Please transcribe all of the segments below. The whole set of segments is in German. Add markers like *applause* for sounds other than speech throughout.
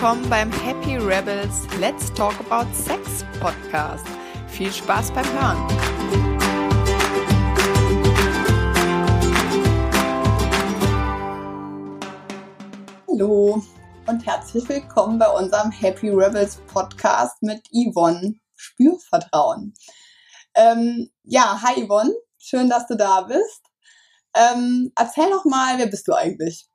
willkommen beim Happy Rebels Let's Talk About Sex Podcast. Viel Spaß beim Hören. Hallo und herzlich willkommen bei unserem Happy Rebels Podcast mit Yvonne Spürvertrauen. Ähm, ja, hi Yvonne, schön, dass du da bist. Ähm, erzähl doch mal, wer bist du eigentlich?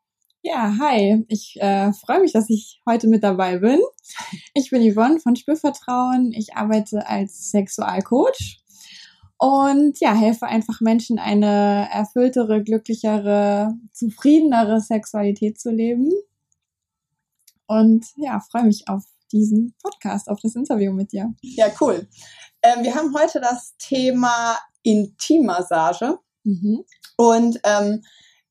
Ja, hi. Ich äh, freue mich, dass ich heute mit dabei bin. Ich bin Yvonne von Spürvertrauen. Ich arbeite als Sexualcoach und ja, helfe einfach Menschen eine erfülltere, glücklichere, zufriedenere Sexualität zu leben. Und ja, freue mich auf diesen Podcast, auf das Interview mit dir. Ja, cool. Ähm, wir haben heute das Thema Intimmassage. Mhm. Und ähm,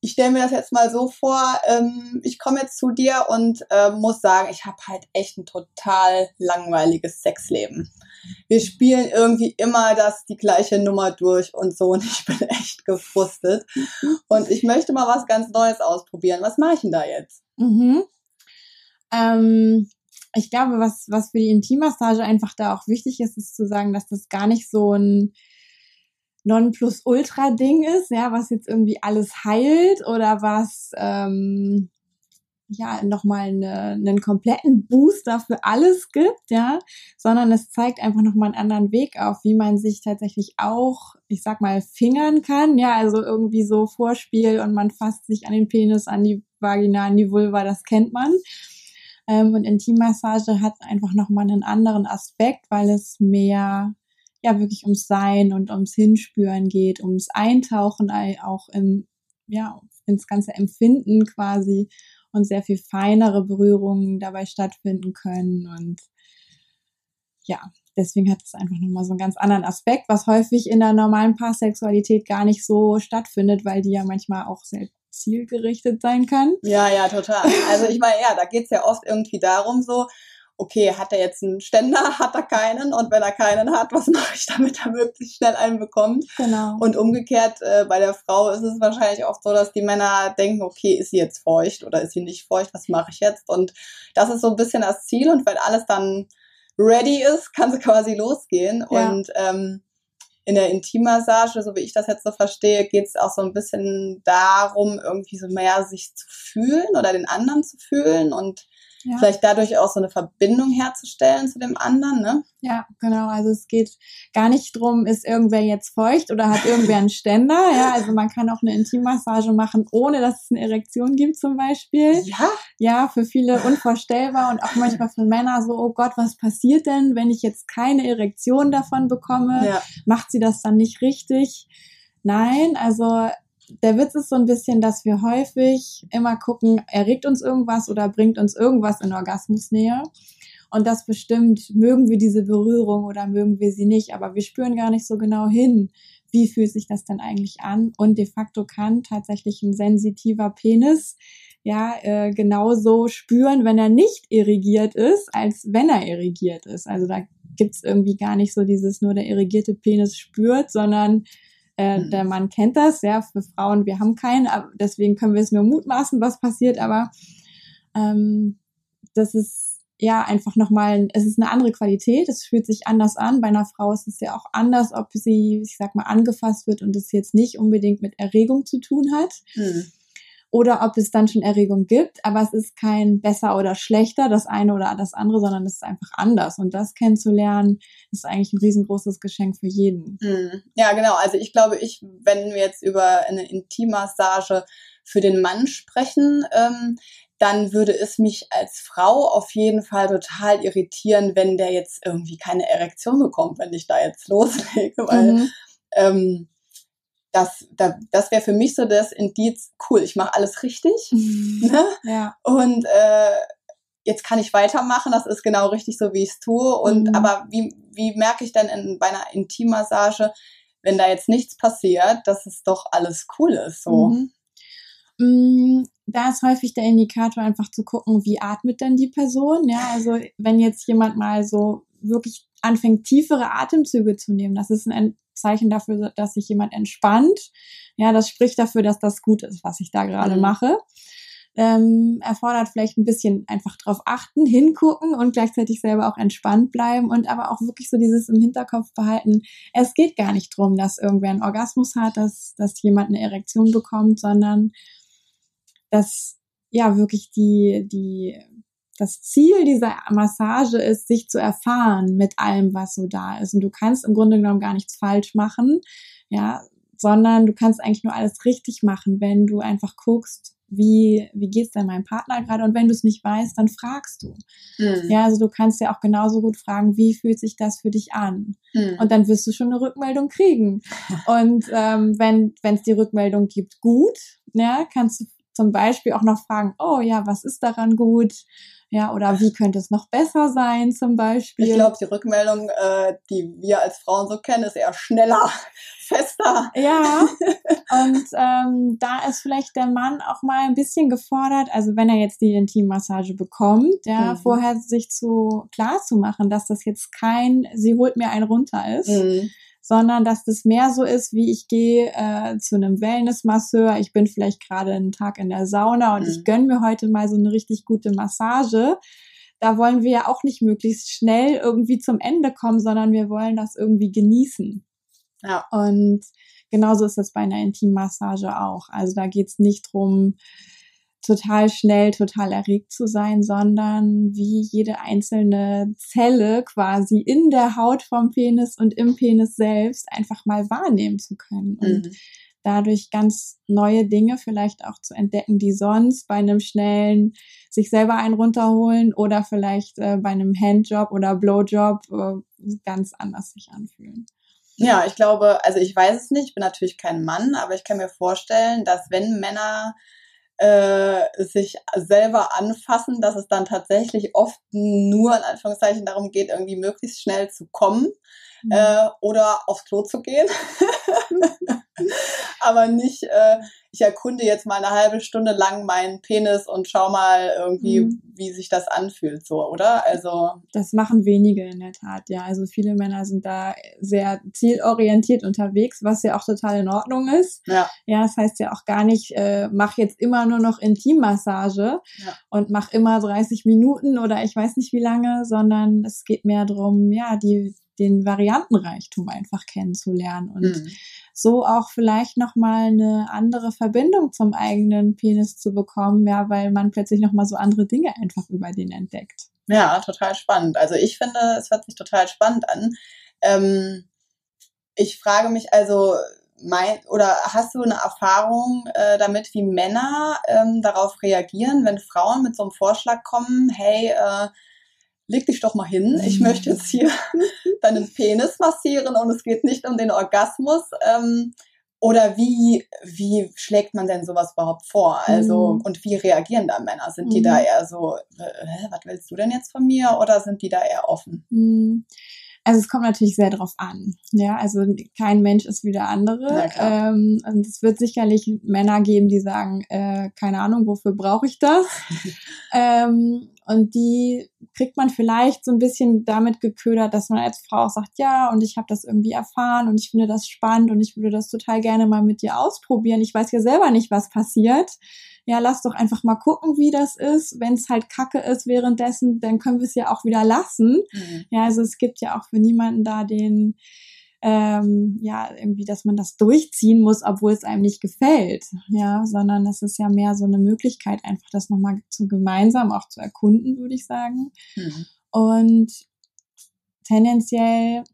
ich stelle mir das jetzt mal so vor, ähm, ich komme jetzt zu dir und äh, muss sagen, ich habe halt echt ein total langweiliges Sexleben. Wir spielen irgendwie immer das die gleiche Nummer durch und so und ich *laughs* bin echt gefrustet. Und ich möchte mal was ganz Neues ausprobieren. Was mache ich denn da jetzt? Mhm. Ähm, ich glaube, was, was für die Intimmassage einfach da auch wichtig ist, ist zu sagen, dass das gar nicht so ein Nonplusultra-Ding ist, ja, was jetzt irgendwie alles heilt oder was ähm, ja nochmal eine, einen kompletten Booster für alles gibt, ja, sondern es zeigt einfach nochmal einen anderen Weg auf, wie man sich tatsächlich auch, ich sag mal, fingern kann, ja, also irgendwie so Vorspiel und man fasst sich an den Penis, an die Vagina, an die Vulva, das kennt man. Ähm, und Intimmassage hat einfach nochmal einen anderen Aspekt, weil es mehr ja wirklich ums Sein und ums Hinspüren geht, ums Eintauchen auch in, ja, ins ganze Empfinden quasi und sehr viel feinere Berührungen dabei stattfinden können und ja, deswegen hat es einfach nochmal so einen ganz anderen Aspekt, was häufig in der normalen Paarsexualität gar nicht so stattfindet, weil die ja manchmal auch sehr zielgerichtet sein kann. Ja, ja, total. Also ich meine, ja, da geht's ja oft irgendwie darum so, okay, hat er jetzt einen Ständer, *laughs* hat er keinen und wenn er keinen hat, was *laughs* mache ich, damit er möglichst schnell einen bekommt? Genau. Und umgekehrt, äh, bei der Frau ist es wahrscheinlich oft so, dass die Männer denken, okay, ist sie jetzt feucht oder ist sie nicht feucht, was mache ich jetzt? Und das ist so ein bisschen das Ziel und wenn alles dann ready ist, kann sie *laughs* quasi losgehen ja. und ähm, in der Intimmassage, so wie ich das jetzt so verstehe, geht es auch so ein bisschen darum, irgendwie so mehr sich zu fühlen oder den anderen zu fühlen und ja. Vielleicht dadurch auch so eine Verbindung herzustellen zu dem anderen, ne? Ja, genau. Also es geht gar nicht drum, ist irgendwer jetzt feucht oder hat irgendwer einen Ständer. *laughs* Ja, also man kann auch eine Intimmassage machen, ohne dass es eine Erektion gibt zum Beispiel. Ja? Ja, für viele unvorstellbar und auch manchmal für Männer so, oh Gott, was passiert denn, wenn ich jetzt keine Erektion davon bekomme? Ja. Macht sie das dann nicht richtig? Nein, also der Witz ist so ein bisschen, dass wir häufig immer gucken, erregt uns irgendwas oder bringt uns irgendwas in Orgasmusnähe. Und das bestimmt, mögen wir diese Berührung oder mögen wir sie nicht. Aber wir spüren gar nicht so genau hin, wie fühlt sich das denn eigentlich an. Und de facto kann tatsächlich ein sensitiver Penis ja äh, genauso spüren, wenn er nicht irrigiert ist, als wenn er irrigiert ist. Also da gibt's irgendwie gar nicht so dieses nur der irrigierte Penis spürt, sondern äh, mhm. Der Mann kennt das, ja, für Frauen, wir haben keinen, deswegen können wir es nur mutmaßen, was passiert, aber ähm, das ist ja einfach nochmal, es ist eine andere Qualität, es fühlt sich anders an. Bei einer Frau ist es ja auch anders, ob sie, ich sag mal, angefasst wird und es jetzt nicht unbedingt mit Erregung zu tun hat. Mhm oder ob es dann schon Erregung gibt, aber es ist kein besser oder schlechter, das eine oder das andere, sondern es ist einfach anders. Und das kennenzulernen, ist eigentlich ein riesengroßes Geschenk für jeden. Hm. Ja, genau. Also ich glaube, ich, wenn wir jetzt über eine Intimmassage für den Mann sprechen, ähm, dann würde es mich als Frau auf jeden Fall total irritieren, wenn der jetzt irgendwie keine Erektion bekommt, wenn ich da jetzt loslege, weil mhm. ähm, das, das, das wäre für mich so das Indiz, cool, ich mache alles richtig. Mhm. *laughs* Ne? Ja. Und äh, jetzt kann ich weitermachen, das ist genau richtig so, wie ich es tue. Und mhm. aber wie, wie merke ich denn in, bei einer Intimmassage, wenn da jetzt nichts passiert, dass es doch alles cool ist? So. Mhm. Mm, da ist häufig der Indikator einfach zu gucken, wie atmet denn die Person. Ja, also wenn jetzt jemand mal so wirklich anfängt, tiefere Atemzüge zu nehmen, das ist ein Zeichen dafür, dass sich jemand entspannt. Ja, das spricht dafür, dass das gut ist, was ich da gerade mhm. mache. ähm, erfordert vielleicht ein bisschen einfach drauf achten, hingucken und gleichzeitig selber auch entspannt bleiben und aber auch wirklich so dieses im Hinterkopf behalten. Es geht gar nicht drum, dass irgendwer einen Orgasmus hat, dass, dass jemand eine Erektion bekommt, sondern dass ja wirklich die, die, das Ziel dieser Massage ist, sich zu erfahren mit allem, was so da ist. Und du kannst im Grunde genommen gar nichts falsch machen, ja, sondern du kannst eigentlich nur alles richtig machen, wenn du einfach guckst, wie, wie geht's denn meinem Partner gerade? Und wenn du es nicht weißt, dann fragst du. Mhm. Ja, also du kannst ja auch genauso gut fragen, wie fühlt sich das für dich an? Mhm. Und dann wirst du schon eine Rückmeldung kriegen. *laughs* Und ähm, wenn es die Rückmeldung gibt, gut, ja, kannst du zum Beispiel auch noch fragen, oh ja, was ist daran gut? Ja, oder wie könnte es noch besser sein zum Beispiel? Ich glaube, die Rückmeldung, äh, die wir als Frauen so kennen, ist eher schneller, *laughs* fester. Ja, *laughs* und ähm, da ist vielleicht der Mann auch mal ein bisschen gefordert, also wenn er jetzt die Intimmassage bekommt, ja, mhm. vorher sich zu klar zu machen, dass das jetzt kein, sie holt mir einen runter ist. Mhm sondern dass das mehr so ist, wie ich gehe äh, zu einem Wellnessmasseur, ich bin vielleicht gerade einen Tag in der Sauna und mhm. ich gönn mir heute mal so eine richtig gute Massage. Da wollen wir ja auch nicht möglichst schnell irgendwie zum Ende kommen, sondern wir wollen das irgendwie genießen. Ja. Und genauso ist das bei einer Intimmassage auch. Also da geht's nicht drum, total schnell, total erregt zu sein, sondern wie jede einzelne Zelle quasi in der Haut vom Penis und im Penis selbst einfach mal wahrnehmen zu können und mhm. dadurch ganz neue Dinge vielleicht auch zu entdecken, die sonst bei einem schnellen sich selber einen runterholen oder vielleicht äh, bei einem Handjob oder Blowjob äh, ganz anders sich anfühlen. Ja, ich glaube, also ich weiß es nicht, ich bin natürlich kein Mann, aber ich kann mir vorstellen, dass wenn Männer äh, sich selber anfassen, dass es dann tatsächlich oft nur in Anführungszeichen darum geht, irgendwie möglichst schnell zu kommen mhm. äh, oder aufs Klo zu gehen. *laughs* *laughs* Aber nicht, äh, ich erkunde jetzt mal eine halbe Stunde lang meinen Penis und schau mal irgendwie, mhm. wie sich das anfühlt, so, oder? Also. Das machen wenige in der Tat, ja. Also viele Männer sind da sehr zielorientiert unterwegs, was ja auch total in Ordnung ist. Ja. Ja, das heißt ja auch gar nicht, äh, mach jetzt immer nur noch Intimmassage ja. und mach immer 30 Minuten oder ich weiß nicht wie lange, sondern es geht mehr darum, ja, die, den Variantenreichtum einfach kennenzulernen und mhm. so auch vielleicht nochmal eine andere Verbindung zum eigenen Penis zu bekommen, ja, weil man plötzlich nochmal so andere Dinge einfach über den entdeckt. Ja, total spannend. Also ich finde, es hört sich total spannend an. Ähm, ich frage mich also, mein, oder hast du eine Erfahrung äh, damit, wie Männer ähm, darauf reagieren, wenn Frauen mit so einem Vorschlag kommen, hey, äh, leg dich doch mal hin, ich möchte jetzt hier *laughs* deinen Penis massieren und es geht nicht um den Orgasmus. Ähm, oder wie, wie schlägt man denn sowas überhaupt vor? Also, mhm. und wie reagieren da Männer? Sind die da mhm. eher so, äh, was willst du denn jetzt von mir? Oder sind die da eher offen? Mhm. Also es kommt natürlich sehr drauf an. Ja, also kein Mensch ist wie der andere. Ähm, und es wird sicherlich Männer geben, die sagen, äh, keine Ahnung, wofür brauche ich das? *laughs* ähm, und die kriegt man vielleicht so ein bisschen damit geködert, dass man als Frau auch sagt, ja, und ich habe das irgendwie erfahren und ich finde das spannend und ich würde das total gerne mal mit dir ausprobieren. Ich weiß ja selber nicht, was passiert ja, lass doch einfach mal gucken, wie das ist. Wenn es halt Kacke ist währenddessen, dann können wir es ja auch wieder lassen. Mhm. Ja, also es gibt ja auch für niemanden da den, ähm, ja, irgendwie, dass man das durchziehen muss, obwohl es einem nicht gefällt, ja, sondern es ist ja mehr so eine Möglichkeit, einfach das nochmal zu gemeinsam auch zu erkunden, würde ich sagen. Mhm. Und tendenziell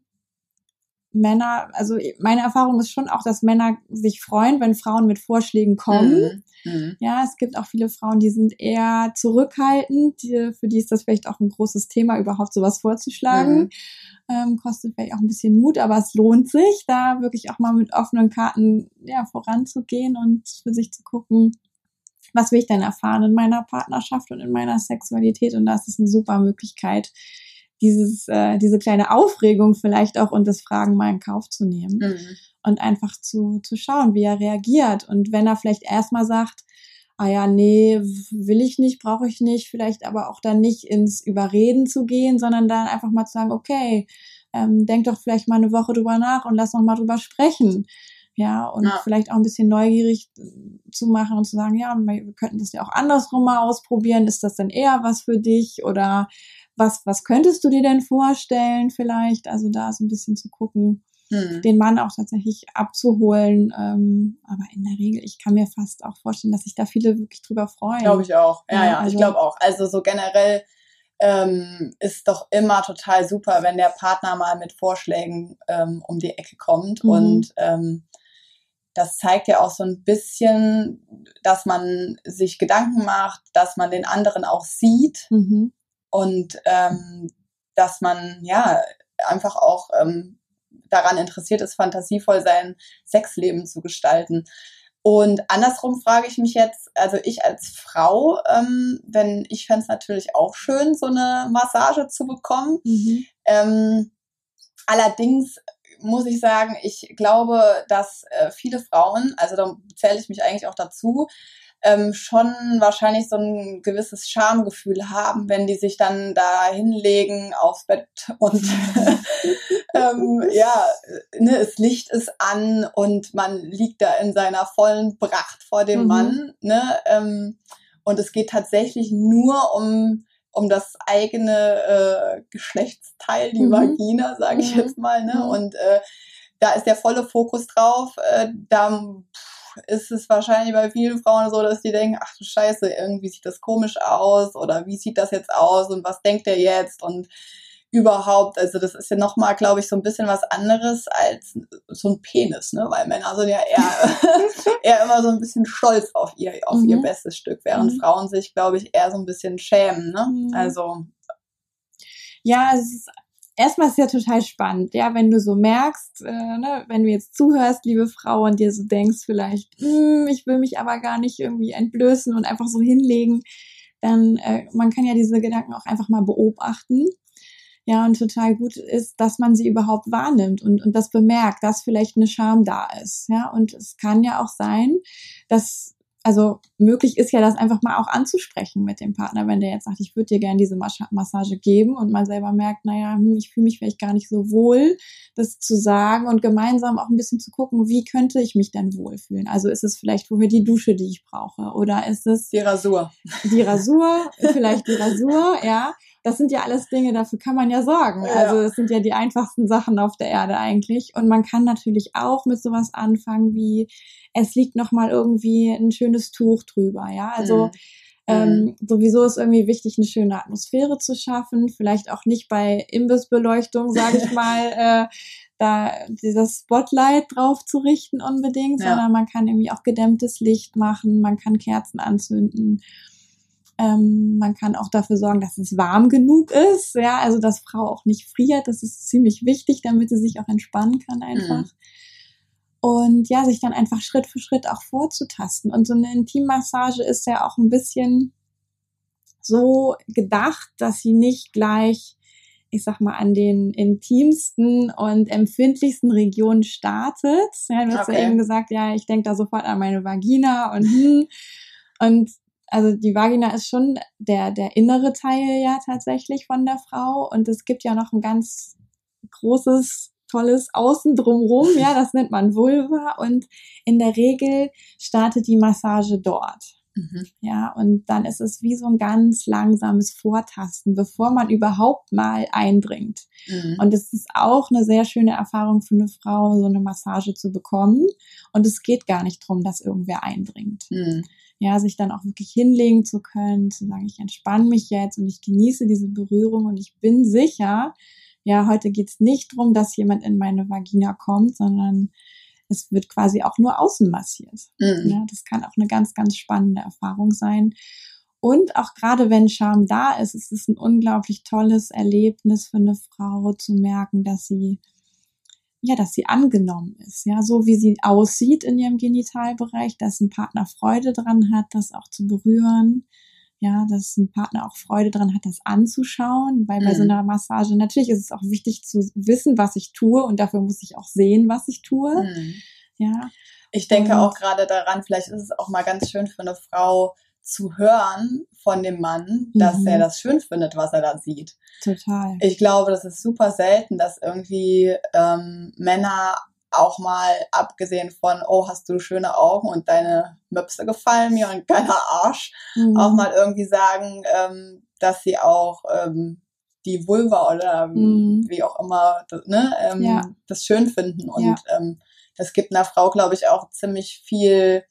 Männer, also meine Erfahrung ist schon auch, dass Männer sich freuen, wenn Frauen mit Vorschlägen kommen. Mhm. mhm. Ja, es gibt auch viele Frauen, die sind eher zurückhaltend. Die, für die ist das vielleicht auch ein großes Thema, überhaupt sowas vorzuschlagen. Mhm. Ähm, kostet vielleicht auch ein bisschen Mut, aber es lohnt sich, da wirklich auch mal mit offenen Karten ja, voranzugehen und für sich zu gucken, was will ich denn erfahren in meiner Partnerschaft und in meiner Sexualität. Und das ist eine super Möglichkeit, dieses, äh, diese kleine Aufregung vielleicht auch und das Fragen mal in Kauf zu nehmen mhm. und einfach zu, zu schauen, wie er reagiert. Und wenn er vielleicht erstmal sagt, ah ja, nee, will ich nicht, brauche ich nicht, vielleicht aber auch dann nicht ins Überreden zu gehen, sondern dann einfach mal zu sagen, okay, ähm, denk doch vielleicht mal eine Woche drüber nach und lass noch mal drüber sprechen. Ja, und ja. vielleicht auch ein bisschen neugierig zu machen und zu sagen, ja, wir könnten das ja auch andersrum mal ausprobieren. Ist das denn eher was für dich oder was, was könntest du dir denn vorstellen vielleicht? Also da so ein bisschen zu gucken, hm. den Mann auch tatsächlich abzuholen. Ähm, aber in der Regel, ich kann mir fast auch vorstellen, dass sich da viele wirklich drüber freuen. Glaube ich auch. Ja, ja, also, ich glaube auch. Also so generell ähm, ist doch immer total super, wenn der Partner mal mit Vorschlägen ähm, um die Ecke kommt. Mhm. Und ähm, das zeigt ja auch so ein bisschen, dass man sich Gedanken macht, dass man den anderen auch sieht mhm. Und ähm, dass man ja einfach auch ähm, daran interessiert ist, fantasievoll sein Sexleben zu gestalten. Und andersrum frage ich mich jetzt, also ich als Frau, ähm, denn ich fände es natürlich auch schön, so eine Massage zu bekommen. Mhm. Ähm, allerdings muss ich sagen, ich glaube, dass äh, viele Frauen, also da zähle ich mich eigentlich auch dazu, ähm, schon wahrscheinlich so ein gewisses Schamgefühl haben, wenn die sich dann da hinlegen aufs Bett und *laughs* ähm, ja, ne, das Licht ist an und man liegt da in seiner vollen Pracht vor dem mhm. Mann. Ne, ähm, und es geht tatsächlich nur um um das eigene äh, Geschlechtsteil, die mhm. Vagina, sage ich mhm. jetzt mal. Ne? Mhm. Und äh, da ist der volle Fokus drauf. Äh, da ist es wahrscheinlich bei vielen Frauen so, dass die denken, ach du Scheiße, irgendwie sieht das komisch aus oder wie sieht das jetzt aus und was denkt der jetzt und überhaupt, also das ist ja nochmal, glaube ich, so ein bisschen was anderes als so ein Penis, ne? Weil Männer sind ja eher, *laughs* *laughs* eher immer so ein bisschen stolz auf ihr, auf mhm. ihr bestes Stück, während mhm. Frauen sich, glaube ich, eher so ein bisschen schämen, ne? Mhm. Also. Ja, es ist erstmal ist ja total spannend, ja, wenn du so merkst, äh, ne, wenn du jetzt zuhörst, liebe Frau, und dir so denkst, vielleicht, hm, ich will mich aber gar nicht irgendwie entblößen und einfach so hinlegen, dann äh, man kann ja diese Gedanken auch einfach mal beobachten. Ja, und total gut ist, dass man sie überhaupt wahrnimmt und, und das bemerkt, dass vielleicht eine Scham da ist. Ja, und es kann ja auch sein, dass also möglich ist ja das einfach mal auch anzusprechen mit dem Partner, wenn der jetzt sagt, ich würde dir gerne diese Massage geben und man selber merkt, naja, hm, ich fühle mich vielleicht gar nicht so wohl, das zu sagen und gemeinsam auch ein bisschen zu gucken, wie könnte ich mich denn wohlfühlen? Also ist es vielleicht woher die Dusche, die ich brauche oder ist es die Rasur? Die Rasur, vielleicht die Rasur, ja. Das sind ja alles Dinge, dafür kann man ja sorgen. Ja. Also es sind ja die einfachsten Sachen auf der Erde eigentlich. Und man kann natürlich auch mit sowas anfangen wie, es liegt nochmal irgendwie ein schönes Tuch drüber, ja. Also mhm. Ähm, mhm. sowieso ist irgendwie wichtig, eine schöne Atmosphäre zu schaffen. Vielleicht auch nicht bei Imbissbeleuchtung, sage ich *laughs* mal, äh, da dieses Spotlight drauf zu richten unbedingt, ja. sondern man kann irgendwie auch gedämmtes Licht machen, man kann Kerzen anzünden ähm, man kann auch dafür sorgen, dass es warm genug ist, ja, also dass Frau auch nicht friert. Das ist ziemlich wichtig, damit sie sich auch entspannen kann einfach. Mhm. Und ja, sich dann einfach Schritt für Schritt auch vorzutasten. Und so eine Intimmassage ist ja auch ein bisschen so gedacht, dass sie nicht gleich, ich sag mal, an den intimsten und empfindlichsten Regionen startet. Ja, du hast okay. ja eben gesagt, ja, ich denke da sofort an meine Vagina und hm. Und also die Vagina ist schon der, der innere Teil ja tatsächlich von der Frau. Und es gibt ja noch ein ganz großes, tolles Außen drumrum, *laughs* ja, das nennt man Vulva. Und in der Regel startet die Massage dort. Mhm. Ja, und dann ist es wie so ein ganz langsames Vortasten, bevor man überhaupt mal eindringt. Mhm. Und es ist auch eine sehr schöne Erfahrung für eine Frau, so eine Massage zu bekommen. Und es geht gar nicht drum, dass irgendwer eindringt. Mhm ja, sich dann auch wirklich hinlegen zu können, zu sagen, ich entspanne mich jetzt und ich genieße diese Berührung und ich bin sicher, ja, heute geht's nicht drum, dass jemand in meine Vagina kommt, sondern es wird quasi auch nur außen massiert. Mhm. Ja, das kann auch eine ganz, ganz spannende Erfahrung sein. Und auch gerade wenn Scham da ist, ist es ein unglaublich tolles Erlebnis für eine Frau zu merken, dass sie ja, dass sie angenommen ist, ja, so wie sie aussieht in ihrem Genitalbereich, dass ein Partner Freude dran hat, das auch zu berühren, ja, dass ein Partner auch Freude dran hat, das anzuschauen, weil bei so mhm. einer Massage natürlich ist es auch wichtig zu wissen, was ich tue und dafür muss ich auch sehen, was ich tue, mhm. ja. Ich denke und, auch gerade daran, vielleicht ist es auch mal ganz schön für eine Frau, zu hören von dem Mann, dass mhm. er das schön findet, was er da sieht. Total. Ich glaube, das ist super selten, dass irgendwie ähm, Männer auch mal abgesehen von, oh, hast du schöne Augen und deine Möpse gefallen mir und geiler Arsch, mhm. auch mal irgendwie sagen, ähm, dass sie auch ähm, die Vulva oder mhm. wie auch immer ne, ähm, ja. das schön finden. Und ja. ähm, das gibt einer Frau, glaube ich, auch ziemlich viel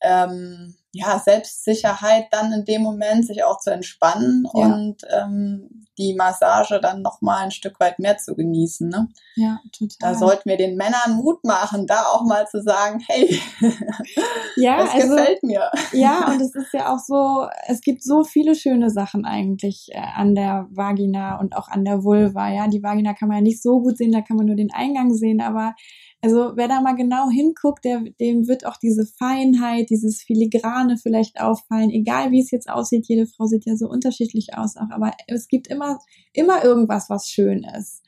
ähm, ja, Selbstsicherheit dann in dem Moment, sich auch zu entspannen ja. und ähm, die Massage dann nochmal ein Stück weit mehr zu genießen. Ne? Ja, total. Da sollten wir den Männern Mut machen, da auch mal zu sagen, hey, *laughs* ja, das also, gefällt mir. Ja, und es ist ja auch so, es gibt so viele schöne Sachen eigentlich äh, an der Vagina und auch an der Vulva. Ja, die Vagina kann man ja nicht so gut sehen, da kann man nur den Eingang sehen, aber also wer da mal genau hinguckt, der, dem wird auch diese Feinheit, dieses Filigrane vielleicht auffallen, egal wie es jetzt aussieht. Jede Frau sieht ja so unterschiedlich aus, auch, aber es gibt immer, immer irgendwas, was schön ist.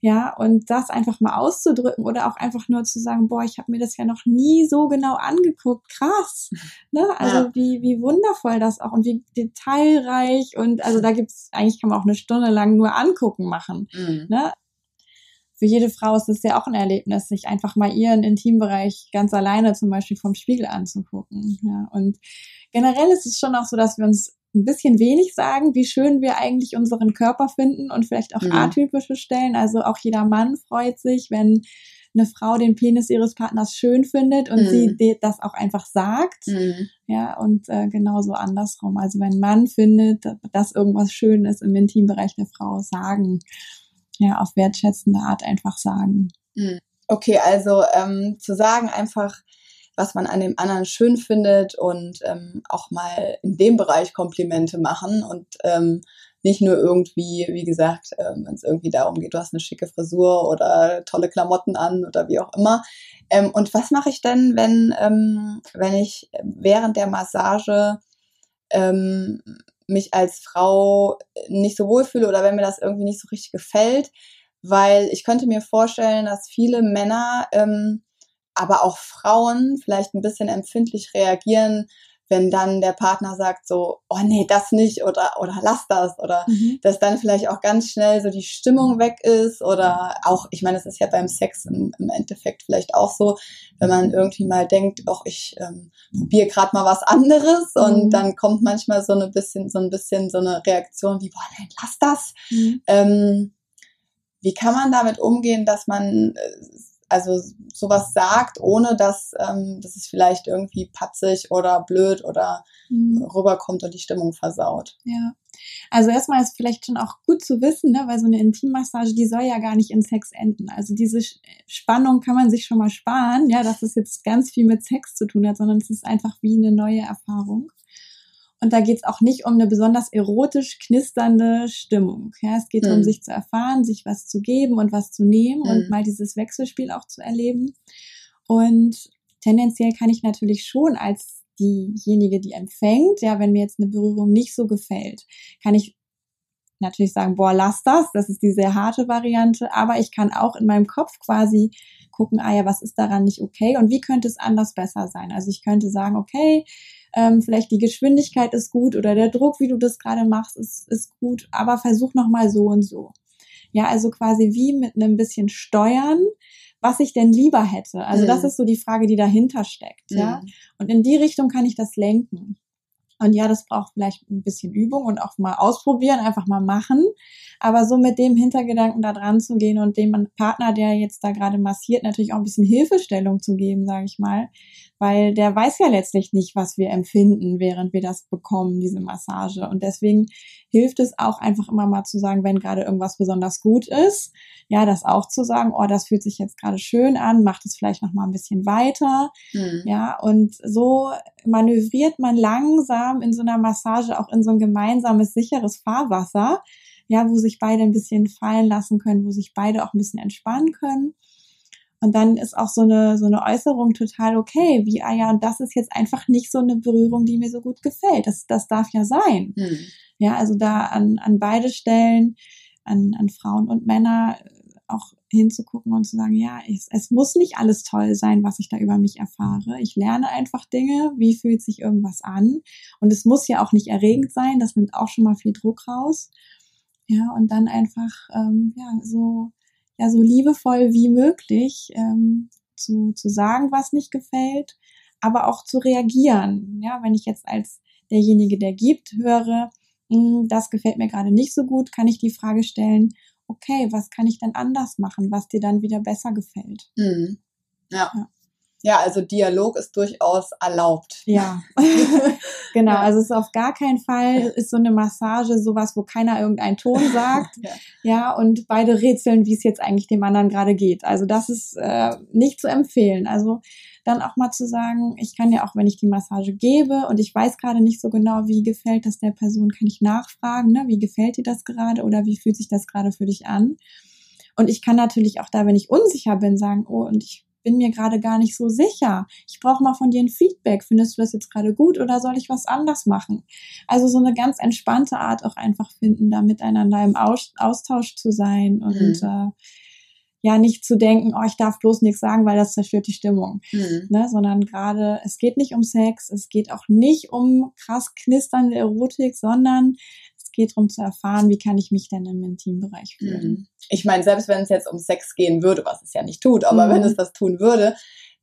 Ja, und das einfach mal auszudrücken oder auch einfach nur zu sagen, boah, ich habe mir das ja noch nie so genau angeguckt, krass. *laughs* Ne? Also ja. wie, wie wundervoll das auch und wie detailreich und also da gibt's eigentlich kann man auch eine Stunde lang nur angucken machen. Mhm. Ne? Für jede Frau ist es ja auch ein Erlebnis, sich einfach mal ihren Intimbereich ganz alleine zum Beispiel vom Spiegel anzugucken. Ja, und generell ist es schon auch so, dass wir uns ein bisschen wenig sagen, wie schön wir eigentlich unseren Körper finden und vielleicht auch mhm. atypische Stellen. Also auch jeder Mann freut sich, wenn eine Frau den Penis ihres Partners schön findet und mhm. sie das auch einfach sagt. Mhm. Ja, und äh, genauso andersrum. Also wenn ein Mann findet, dass irgendwas schön ist im Intimbereich der Frau, sagen ja, auf wertschätzende Art einfach sagen. Hm. Okay, also ähm, zu sagen einfach, was man an dem anderen schön findet und ähm, auch mal in dem Bereich Komplimente machen und ähm, nicht nur irgendwie, wie gesagt, ähm, wenn es irgendwie darum geht, du hast eine schicke Frisur oder tolle Klamotten an oder wie auch immer. Ähm, und was mache ich denn, wenn, ähm, wenn ich während der Massage ähm, mich als Frau nicht so wohlfühle oder wenn mir das irgendwie nicht so richtig gefällt, weil ich könnte mir vorstellen, dass viele Männer, ähm, aber auch Frauen vielleicht ein bisschen empfindlich reagieren wenn dann der Partner sagt so, oh nee, das nicht oder, oder lass das oder mhm. dass dann vielleicht auch ganz schnell so die Stimmung weg ist oder auch, ich meine, es ist ja beim Sex im, im Endeffekt vielleicht auch so, wenn man irgendwie mal denkt, ach, ich ähm, probiere gerade mal was anderes mhm. und dann kommt manchmal so ein bisschen, so ein bisschen so eine Reaktion wie, boah, nein, lass das. Mhm. Ähm, wie kann man damit umgehen, dass man äh, also sowas sagt, ohne dass, ähm, dass es vielleicht irgendwie patzig oder blöd oder mhm. rüberkommt und die Stimmung versaut. Ja. Also erstmal ist vielleicht schon auch gut zu wissen, ne, weil so eine Intimmassage, die soll ja gar nicht in Sex enden. Also diese Spannung kann man sich schon mal sparen, ja, dass es jetzt ganz viel mit Sex zu tun hat, sondern es ist einfach wie eine neue Erfahrung. Und da geht es auch nicht um eine besonders erotisch knisternde Stimmung. Ja, es geht mhm. um sich zu erfahren, sich was zu geben und was zu nehmen mhm. und mal dieses Wechselspiel auch zu erleben. Und tendenziell kann ich natürlich schon als diejenige, die empfängt, ja, wenn mir jetzt eine Berührung nicht so gefällt, kann ich natürlich sagen, boah, lass das, das ist die sehr harte Variante, aber ich kann auch in meinem Kopf quasi gucken, ah ja, was ist daran nicht okay und wie könnte es anders besser sein? Also ich könnte sagen, okay, ähm, vielleicht die Geschwindigkeit ist gut oder der Druck, wie du das gerade machst, ist, ist gut, aber versuch nochmal so und so. Ja, also quasi wie mit einem bisschen Steuern, was ich denn lieber hätte. Also mhm. das ist so die Frage, die dahinter steckt, ja. Mhm. Und in die Richtung kann ich das lenken. Und ja, das braucht vielleicht ein bisschen Übung und auch mal ausprobieren, einfach mal machen. Aber so mit dem Hintergedanken da dran zu gehen und dem Partner, der jetzt da gerade massiert, natürlich auch ein bisschen Hilfestellung zu geben, sage ich mal. Weil der weiß ja letztlich nicht, was wir empfinden, während wir das bekommen, diese Massage. Und deswegen hilft es auch einfach immer mal zu sagen, wenn gerade irgendwas besonders gut ist, ja, das auch zu sagen, oh, das fühlt sich jetzt gerade schön an, macht es vielleicht noch mal ein bisschen weiter. Mhm. Ja, und so manövriert man langsam in so einer Massage auch in so ein gemeinsames, sicheres Fahrwasser, ja, wo sich beide ein bisschen fallen lassen können, wo sich beide auch ein bisschen entspannen können. Und dann ist auch so eine, so eine Äußerung total okay, wie, ah ja, und das ist jetzt einfach nicht so eine Berührung, die mir so gut gefällt. Das, das darf ja sein. Mhm. Ja, also da an, an beide Stellen, an, an Frauen und Männer auch hinzugucken und zu sagen, ja, es, es muss nicht alles toll sein, was ich da über mich erfahre. Ich lerne einfach Dinge, wie fühlt sich irgendwas an. Und es muss ja auch nicht erregend sein, das nimmt auch schon mal viel Druck raus. Ja, und dann einfach, ähm, ja, so, ja so liebevoll wie möglich ähm, zu, zu sagen, was nicht gefällt, aber auch zu reagieren. Ja, wenn ich jetzt als derjenige, der gibt, höre, hm, das gefällt mir gerade nicht so gut, kann ich die Frage stellen, okay, was kann ich denn anders machen, was dir dann wieder besser gefällt? Mhm. Ja. ja. Ja, also Dialog ist durchaus erlaubt. Ja, *laughs* genau. Ja. Also es ist auf gar keinen Fall ist so eine Massage sowas, wo keiner irgendeinen Ton *laughs* sagt. ja. ja, und beide rätseln, wie es jetzt eigentlich dem anderen gerade geht. Also das ist äh, nicht zu empfehlen. Also dann auch mal zu sagen, ich kann ja auch, wenn ich die Massage gebe und ich weiß gerade nicht so genau, wie gefällt das der Person, kann ich nachfragen, ne? wie gefällt dir das gerade oder wie fühlt sich das gerade für dich an? Und ich kann natürlich auch da, wenn ich unsicher bin, sagen, oh, und ich bin mir gerade gar nicht so sicher. Ich brauche mal von dir ein Feedback. Findest du das jetzt gerade gut oder soll ich was anders machen? Also so eine ganz entspannte Art auch einfach finden, da miteinander im Austausch zu sein und mhm. äh, ja nicht zu denken, oh, ich darf bloß nichts sagen, weil das zerstört die Stimmung. Mhm. Ne? Sondern gerade, es geht nicht um Sex, es geht auch nicht um krass knisternde Erotik, sondern es geht darum zu erfahren, wie kann ich mich denn im Intimbereich fühlen. Mhm. Ich meine, selbst wenn es jetzt um Sex gehen würde, was es ja nicht tut, aber mhm. wenn es das tun würde,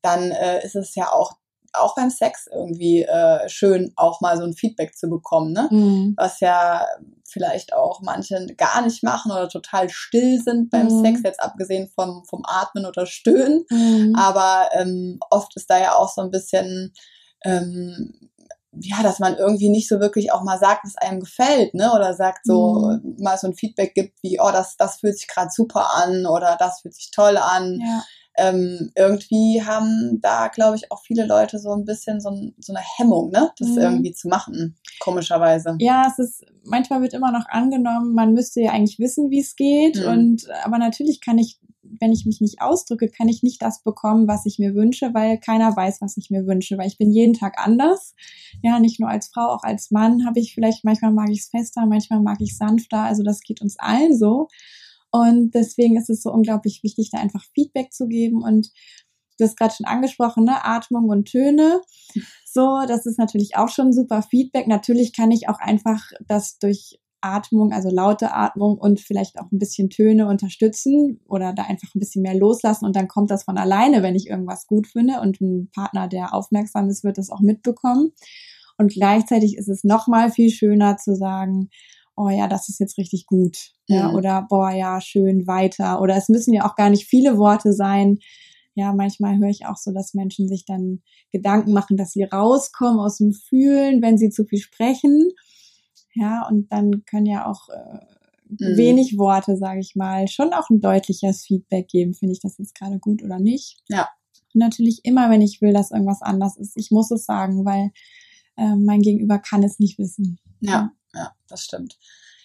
dann äh, ist es ja auch auch beim Sex irgendwie äh, schön, auch mal so ein Feedback zu bekommen, ne? Mhm. Was ja vielleicht auch manche gar nicht machen oder total still sind beim mhm. Sex, jetzt abgesehen vom, vom Atmen oder Stöhnen. Mhm. Aber ähm, oft ist da ja auch so ein bisschen ähm, ja, dass man irgendwie nicht so wirklich auch mal sagt, was einem gefällt, ne? Oder sagt so, mhm. mal so ein Feedback gibt wie, oh, das, das fühlt sich gerade super an oder das fühlt sich toll an. Ja. Ähm, irgendwie haben da, glaube ich, auch viele Leute so ein bisschen so, ein, so eine Hemmung, ne? Das mhm. irgendwie zu machen, komischerweise. Ja, es ist, manchmal wird immer noch angenommen, man müsste ja eigentlich wissen, wie es geht. Mhm. Und aber natürlich kann ich wenn ich mich nicht ausdrücke, kann ich nicht das bekommen, was ich mir wünsche, weil keiner weiß, was ich mir wünsche, weil ich bin jeden Tag anders. Ja, nicht nur als Frau, auch als Mann habe ich vielleicht, manchmal mag ich es fester, manchmal mag ich sanfter, also das geht uns allen so. Und deswegen ist es so unglaublich wichtig, da einfach Feedback zu geben und du hast gerade schon angesprochen, ne? Atmung und Töne. So, das ist natürlich auch schon super Feedback. Natürlich kann ich auch einfach das durch Atmung, also laute Atmung und vielleicht auch ein bisschen Töne unterstützen oder da einfach ein bisschen mehr loslassen und dann kommt das von alleine, wenn ich irgendwas gut finde und ein Partner, der aufmerksam ist, wird das auch mitbekommen. Und gleichzeitig ist es nochmal viel schöner zu sagen, oh ja, das ist jetzt richtig gut. Ja, mhm. oder boah, ja, schön weiter. Oder es müssen ja auch gar nicht viele Worte sein. Ja, manchmal höre ich auch so, dass Menschen sich dann Gedanken machen, dass sie rauskommen aus dem Fühlen, wenn sie zu viel sprechen. Ja, und dann können ja auch äh, mhm. wenig Worte, sage ich mal, schon auch ein deutliches Feedback geben, finde ich das jetzt gerade gut oder nicht. Ja. Und natürlich immer, wenn ich will, dass irgendwas anders ist. Ich muss es sagen, weil äh, mein Gegenüber kann es nicht wissen. Ja, ja, das stimmt.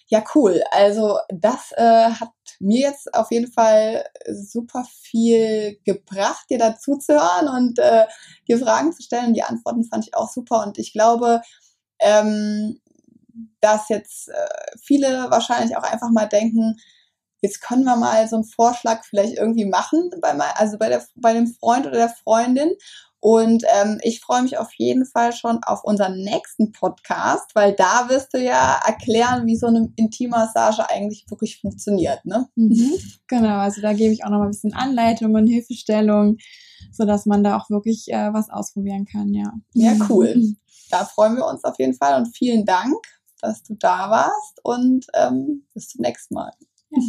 Ja, cool. Also das äh, hat mir jetzt auf jeden Fall super viel gebracht, dir dazu zu hören und äh, dir Fragen zu stellen. Die Antworten fand ich auch super und ich glaube, ähm, dass jetzt äh, viele wahrscheinlich auch einfach mal denken, jetzt können wir mal so einen Vorschlag vielleicht irgendwie machen, bei, also bei, der, bei dem Freund oder der Freundin. Und ähm, ich freue mich auf jeden Fall schon auf unseren nächsten Podcast, weil da wirst du ja erklären, wie so eine Intimmassage eigentlich wirklich funktioniert. Ne? Mhm, genau, also da gebe ich auch noch mal ein bisschen Anleitung Hilfestellung, sodass man da auch wirklich äh, was ausprobieren kann. Ja, ja cool. Da freuen wir uns auf jeden Fall und vielen Dank dass du da warst und ähm, bis zum nächsten Mal. Ja.